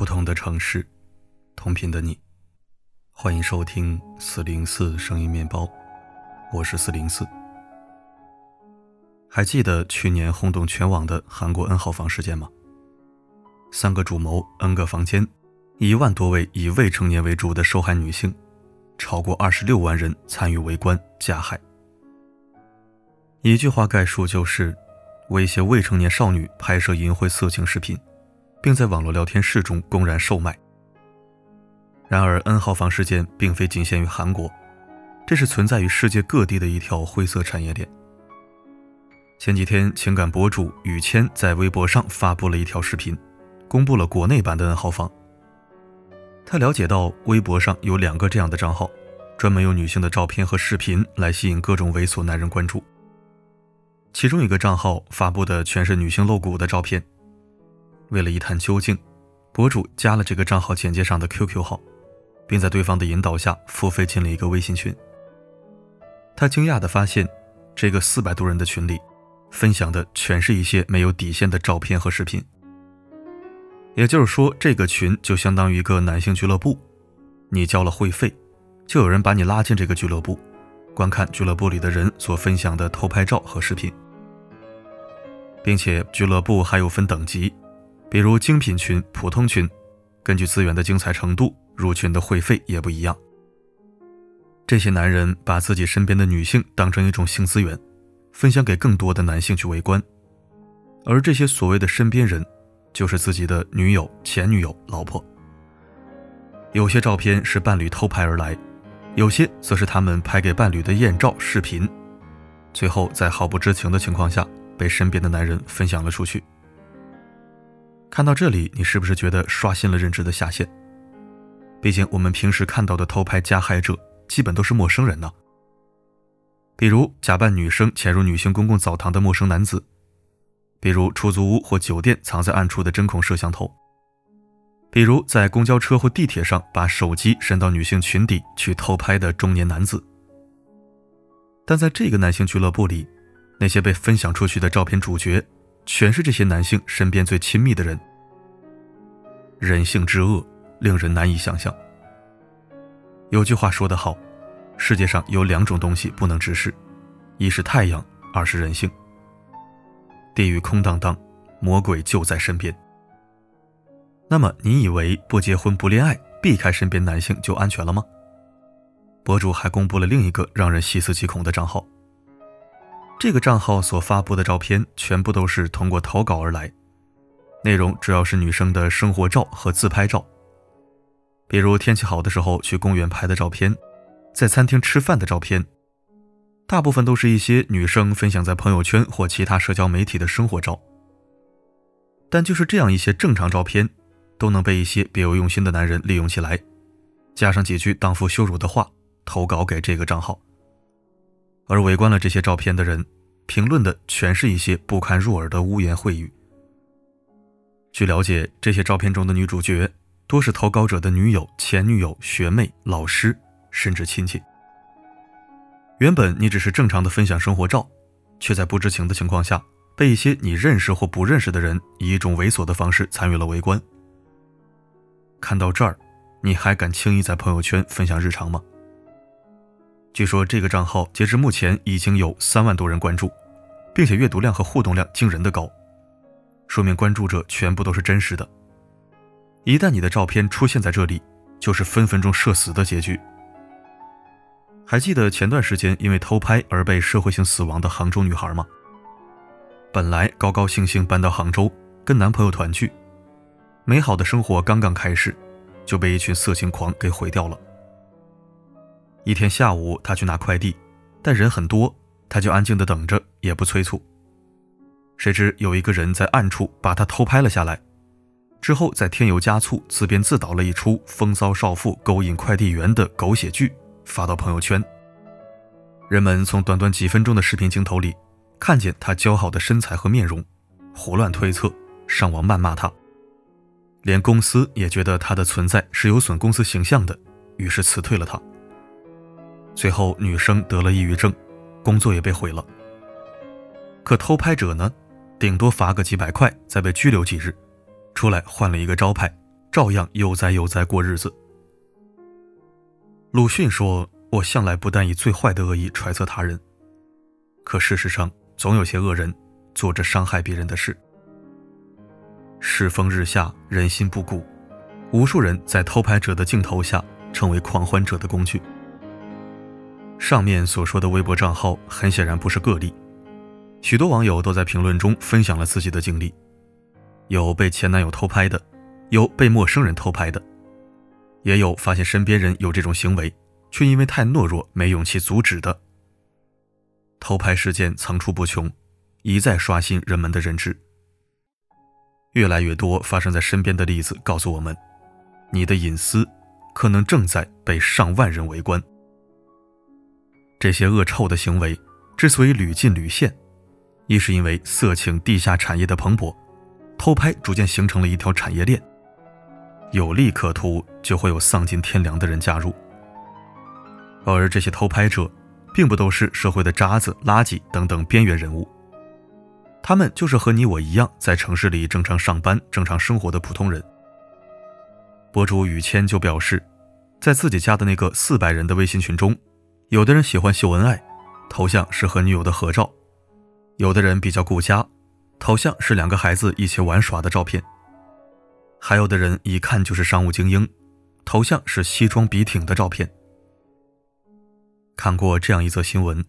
不同的城市，同频的你，欢迎收听四零四声音面包，我是四零四。还记得去年轰动全网的韩国 N 号房事件吗？三个主谋，N 个房间，一万多位以未成年为主的受害女性，超过二十六万人参与围观加害。一句话概述就是：威胁未成年少女拍摄淫秽色情视频。并在网络聊天室中公然售卖。然而，N 号房事件并非仅限于韩国，这是存在于世界各地的一条灰色产业链。前几天，情感博主雨谦在微博上发布了一条视频，公布了国内版的 N 号房。他了解到，微博上有两个这样的账号，专门用女性的照片和视频来吸引各种猥琐男人关注。其中一个账号发布的全是女性露骨的照片。为了一探究竟，博主加了这个账号简介上的 QQ 号，并在对方的引导下付费进了一个微信群。他惊讶地发现，这个四百多人的群里，分享的全是一些没有底线的照片和视频。也就是说，这个群就相当于一个男性俱乐部，你交了会费，就有人把你拉进这个俱乐部，观看俱乐部里的人所分享的偷拍照和视频，并且俱乐部还有分等级。比如精品群、普通群，根据资源的精彩程度，入群的会费也不一样。这些男人把自己身边的女性当成一种性资源，分享给更多的男性去围观，而这些所谓的身边人，就是自己的女友、前女友、老婆。有些照片是伴侣偷拍而来，有些则是他们拍给伴侣的艳照视频，最后在毫不知情的情况下，被身边的男人分享了出去。看到这里，你是不是觉得刷新了认知的下限？毕竟我们平时看到的偷拍加害者，基本都是陌生人呢。比如假扮女生潜入女性公共澡堂的陌生男子，比如出租屋或酒店藏在暗处的针孔摄像头，比如在公交车或地铁上把手机伸到女性裙底去偷拍的中年男子。但在这个男性俱乐部里，那些被分享出去的照片主角。全是这些男性身边最亲密的人。人性之恶，令人难以想象。有句话说得好，世界上有两种东西不能直视，一是太阳，二是人性。地狱空荡荡，魔鬼就在身边。那么，你以为不结婚不恋爱，避开身边男性就安全了吗？博主还公布了另一个让人细思极恐的账号。这个账号所发布的照片全部都是通过投稿而来，内容主要是女生的生活照和自拍照，比如天气好的时候去公园拍的照片，在餐厅吃饭的照片，大部分都是一些女生分享在朋友圈或其他社交媒体的生活照。但就是这样一些正常照片，都能被一些别有用心的男人利用起来，加上几句荡妇羞辱的话，投稿给这个账号。而围观了这些照片的人，评论的全是一些不堪入耳的污言秽语。据了解，这些照片中的女主角多是投稿者的女友、前女友、学妹、老师，甚至亲戚。原本你只是正常的分享生活照，却在不知情的情况下，被一些你认识或不认识的人以一种猥琐的方式参与了围观。看到这儿，你还敢轻易在朋友圈分享日常吗？据说这个账号截至目前已经有三万多人关注，并且阅读量和互动量惊人的高，说明关注者全部都是真实的。一旦你的照片出现在这里，就是分分钟社死的结局。还记得前段时间因为偷拍而被社会性死亡的杭州女孩吗？本来高高兴兴搬到杭州跟男朋友团聚，美好的生活刚刚开始，就被一群色情狂给毁掉了。一天下午，他去拿快递，但人很多，他就安静的等着，也不催促。谁知有一个人在暗处把他偷拍了下来，之后再添油加醋，自编自导了一出风骚少妇勾引快递员的狗血剧，发到朋友圈。人们从短短几分钟的视频镜头里，看见他姣好的身材和面容，胡乱推测，上网谩骂他。连公司也觉得他的存在是有损公司形象的，于是辞退了他。最后，女生得了抑郁症，工作也被毁了。可偷拍者呢，顶多罚个几百块，再被拘留几日，出来换了一个招牌，照样悠哉悠哉过日子。鲁迅说：“我向来不但以最坏的恶意揣测他人，可事实上，总有些恶人做着伤害别人的事。世风日下，人心不古，无数人在偷拍者的镜头下成为狂欢者的工具。上面所说的微博账号很显然不是个例，许多网友都在评论中分享了自己的经历，有被前男友偷拍的，有被陌生人偷拍的。”也有发现身边人有这种行为，却因为太懦弱没勇气阻止的。偷拍事件层出不穷，一再刷新人们的认知。越来越多发生在身边的例子告诉我们，你的隐私可能正在被上万人围观。这些恶臭的行为之所以屡禁屡现，一是因为色情地下产业的蓬勃，偷拍逐渐形成了一条产业链。有利可图，就会有丧尽天良的人加入。而这些偷拍者，并不都是社会的渣子、垃圾等等边缘人物，他们就是和你我一样，在城市里正常上班、正常生活的普通人。博主雨谦就表示，在自己家的那个四百人的微信群中，有的人喜欢秀恩爱，头像是和女友的合照；有的人比较顾家，头像是两个孩子一起玩耍的照片。还有的人一看就是商务精英，头像是西装笔挺的照片。看过这样一则新闻：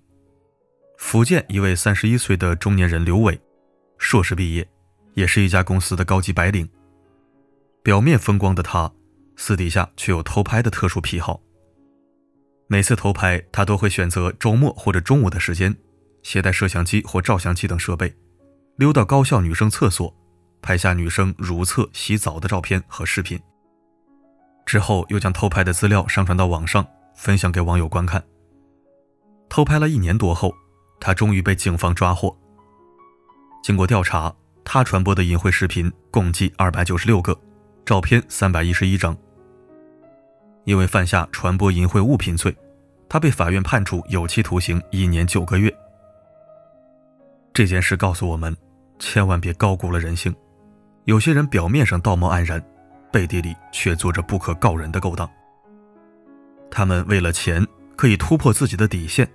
福建一位三十一岁的中年人刘伟，硕士毕业，也是一家公司的高级白领。表面风光的他，私底下却有偷拍的特殊癖好。每次偷拍，他都会选择周末或者中午的时间，携带摄像机或照相机等设备，溜到高校女生厕所。拍下女生如厕、洗澡的照片和视频，之后又将偷拍的资料上传到网上，分享给网友观看。偷拍了一年多后，他终于被警方抓获。经过调查，他传播的淫秽视频共计二百九十六个，照片三百一十一张。因为犯下传播淫秽物品罪，他被法院判处有期徒刑一年九个月。这件事告诉我们，千万别高估了人性。有些人表面上道貌岸然，背地里却做着不可告人的勾当。他们为了钱可以突破自己的底线，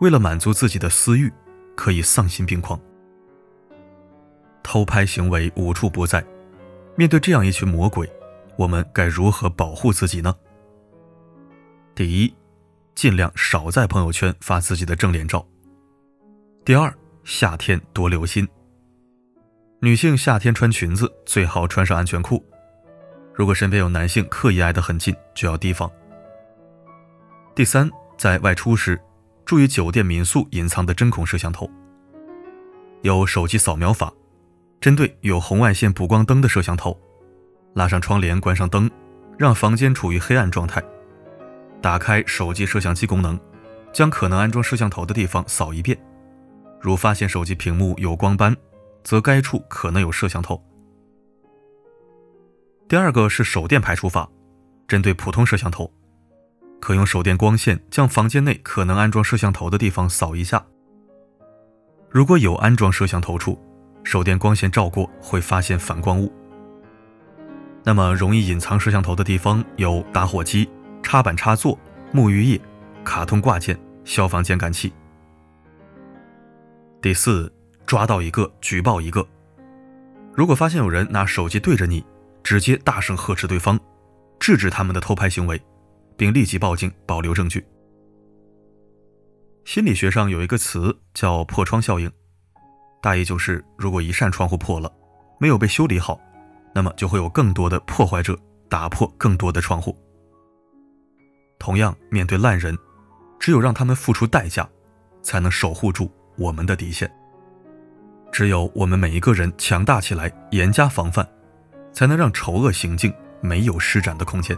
为了满足自己的私欲可以丧心病狂。偷拍行为无处不在，面对这样一群魔鬼，我们该如何保护自己呢？第一，尽量少在朋友圈发自己的正脸照。第二，夏天多留心。女性夏天穿裙子最好穿上安全裤，如果身边有男性刻意挨得很近，就要提防。第三，在外出时，注意酒店民宿隐藏的针孔摄像头。有手机扫描法，针对有红外线补光灯的摄像头，拉上窗帘，关上灯，让房间处于黑暗状态，打开手机摄像机功能，将可能安装摄像头的地方扫一遍，如发现手机屏幕有光斑。则该处可能有摄像头。第二个是手电排除法，针对普通摄像头，可用手电光线将房间内可能安装摄像头的地方扫一下。如果有安装摄像头处，手电光线照过会发现反光物。那么容易隐藏摄像头的地方有打火机、插板插座、沐浴液、卡通挂件、消防剪感器。第四。抓到一个，举报一个。如果发现有人拿手机对着你，直接大声呵斥对方，制止他们的偷拍行为，并立即报警，保留证据。心理学上有一个词叫“破窗效应”，大意就是，如果一扇窗户破了，没有被修理好，那么就会有更多的破坏者打破更多的窗户。同样，面对烂人，只有让他们付出代价，才能守护住我们的底线。只有我们每一个人强大起来，严加防范，才能让丑恶行径没有施展的空间。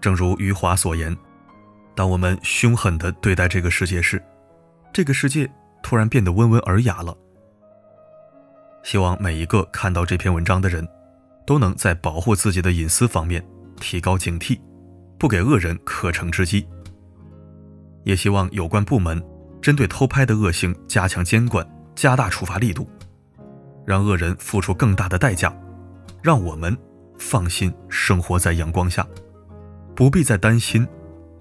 正如余华所言：“当我们凶狠地对待这个世界时，这个世界突然变得温文尔雅了。”希望每一个看到这篇文章的人，都能在保护自己的隐私方面提高警惕，不给恶人可乘之机。也希望有关部门针对偷拍的恶行加强监管。加大处罚力度，让恶人付出更大的代价，让我们放心生活在阳光下，不必再担心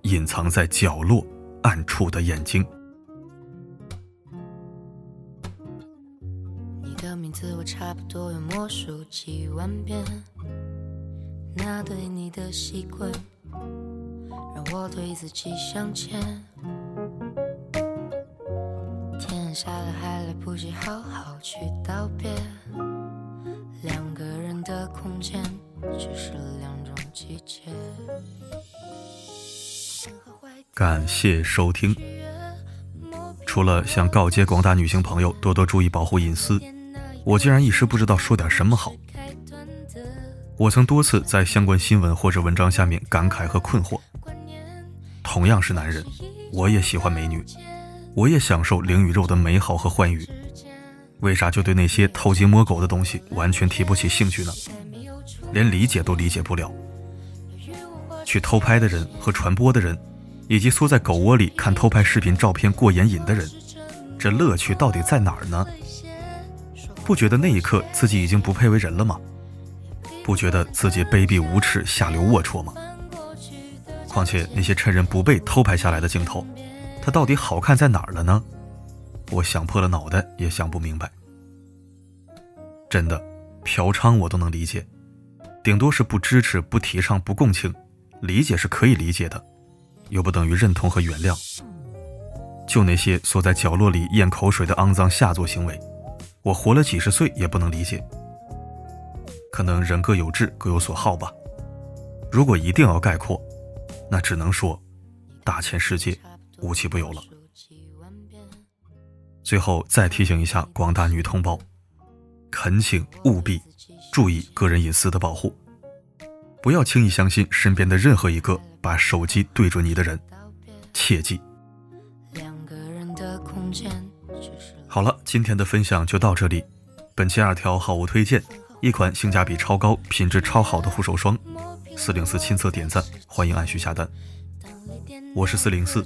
隐藏在角落暗处的眼睛。你的名字我差不多用魔术几万遍，那对你的习惯让我对自己向前。下了还来不及好好去道别，两个人的空间只是两种季节。感谢收听。除了想告诫广大女性朋友多多注意保护隐私，我竟然一时不知道说点什么好。我曾多次在相关新闻或者文章下面感慨和困惑。同样是男人，我也喜欢美女，我也享受灵与肉的美好和欢愉，为啥就对那些偷鸡摸狗的东西完全提不起兴趣呢？连理解都理解不了。去偷拍的人和传播的人。以及缩在狗窝里看偷拍视频照片过眼瘾的人，这乐趣到底在哪儿呢？不觉得那一刻自己已经不配为人了吗？不觉得自己卑鄙无耻、下流龌龊吗？况且那些趁人不备偷拍下来的镜头，它到底好看在哪儿了呢？我想破了脑袋也想不明白。真的，嫖娼我都能理解，顶多是不支持、不提倡、不共情，理解是可以理解的。又不等于认同和原谅。就那些缩在角落里咽口水的肮脏下作行为，我活了几十岁也不能理解。可能人各有志，各有所好吧。如果一定要概括，那只能说，大千世界无奇不有了。最后再提醒一下广大女同胞，恳请务必注意个人隐私的保护，不要轻易相信身边的任何一个。把手机对准你的人，切记。好了，今天的分享就到这里。本期二条好物推荐，一款性价比超高、品质超好的护手霜。四零四亲测点赞，欢迎按需下单。我是四零四，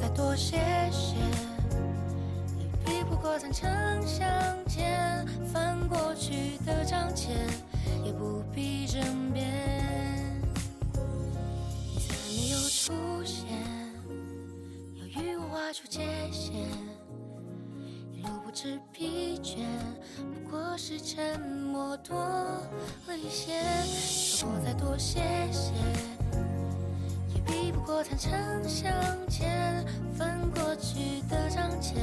多谢谢，也比不过坦诚相见，翻过去的章节，也不必争辩。再没有出现，要与我划出界限，一路不知疲倦，不过是沉默多了一些。说过再多谢谢，过坦诚相见，翻过去的章节。